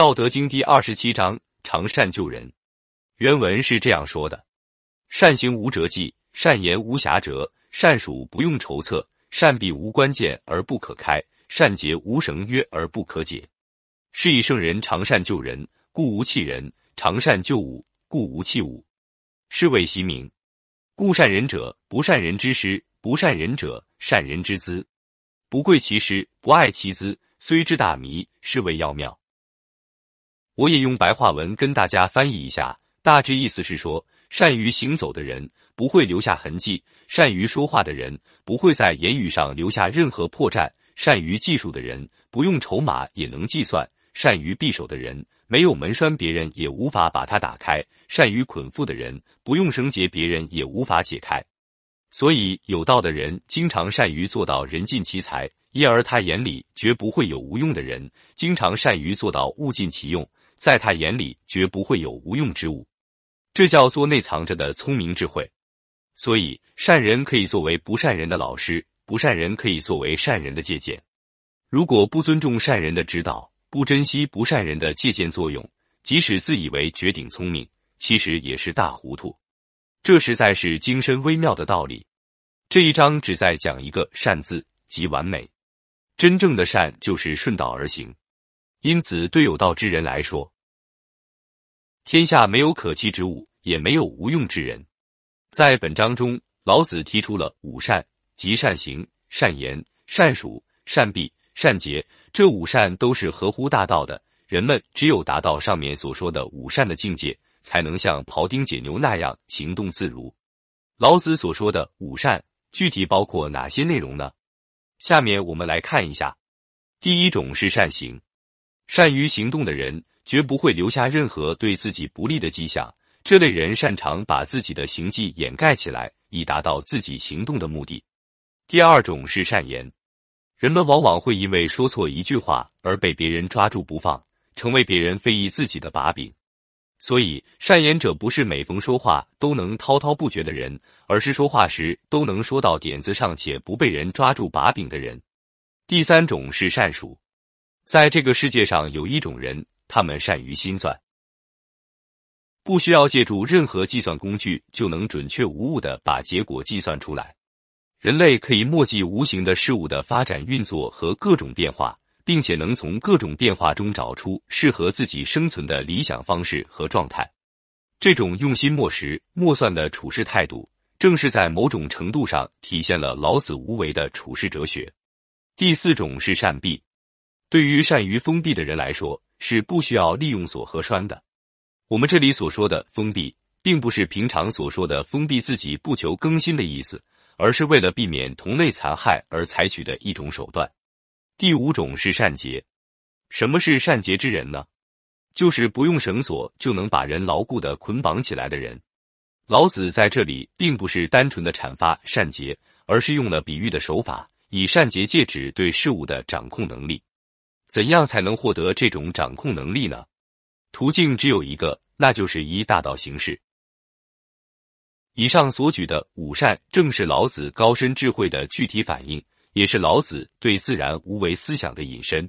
道德经第二十七章：常善救人。原文是这样说的：善行无辙迹，善言无瑕谪，善数不用筹策，善闭无关键而不可开，善结无绳约而不可解。是以圣人常善救人，故无弃人；常善救物，故无弃物。是谓其名。故善人者，不善人之师；不善人者，善人之资。不贵其师，不爱其资，虽知大迷，是谓要妙。我也用白话文跟大家翻译一下，大致意思是说，善于行走的人不会留下痕迹；善于说话的人不会在言语上留下任何破绽；善于计数的人不用筹码也能计算；善于匕首的人没有门栓，别人也无法把它打开；善于捆缚的人不用绳结，别人也无法解开。所以，有道的人经常善于做到人尽其才，因而他眼里绝不会有无用的人；经常善于做到物尽其用。在他眼里，绝不会有无用之物，这叫做内藏着的聪明智慧。所以，善人可以作为不善人的老师，不善人可以作为善人的借鉴。如果不尊重善人的指导，不珍惜不善人的借鉴作用，即使自以为绝顶聪明，其实也是大糊涂。这实在是精深微妙的道理。这一章只在讲一个“善”字，即完美。真正的善就是顺道而行。因此，对有道之人来说，天下没有可弃之物，也没有无用之人。在本章中，老子提出了五善，即善行、善言、善数、善闭、善结。这五善都是合乎大道的。人们只有达到上面所说的五善的境界，才能像庖丁解牛那样行动自如。老子所说的五善具体包括哪些内容呢？下面我们来看一下。第一种是善行。善于行动的人，绝不会留下任何对自己不利的迹象。这类人擅长把自己的行迹掩盖起来，以达到自己行动的目的。第二种是善言，人们往往会因为说错一句话而被别人抓住不放，成为别人非议自己的把柄。所以，善言者不是每逢说话都能滔滔不绝的人，而是说话时都能说到点子上且不被人抓住把柄的人。第三种是善数。在这个世界上，有一种人，他们善于心算，不需要借助任何计算工具，就能准确无误的把结果计算出来。人类可以默记无形的事物的发展运作和各种变化，并且能从各种变化中找出适合自己生存的理想方式和状态。这种用心默识、默算的处事态度，正是在某种程度上体现了老子无为的处世哲学。第四种是善闭。对于善于封闭的人来说，是不需要利用锁和栓的。我们这里所说的封闭，并不是平常所说的封闭自己不求更新的意思，而是为了避免同类残害而采取的一种手段。第五种是善结。什么是善结之人呢？就是不用绳索就能把人牢固的捆绑起来的人。老子在这里并不是单纯的阐发善结，而是用了比喻的手法，以善结戒指对事物的掌控能力。怎样才能获得这种掌控能力呢？途径只有一个，那就是依大道行事。以上所举的五善，正是老子高深智慧的具体反应，也是老子对自然无为思想的引申。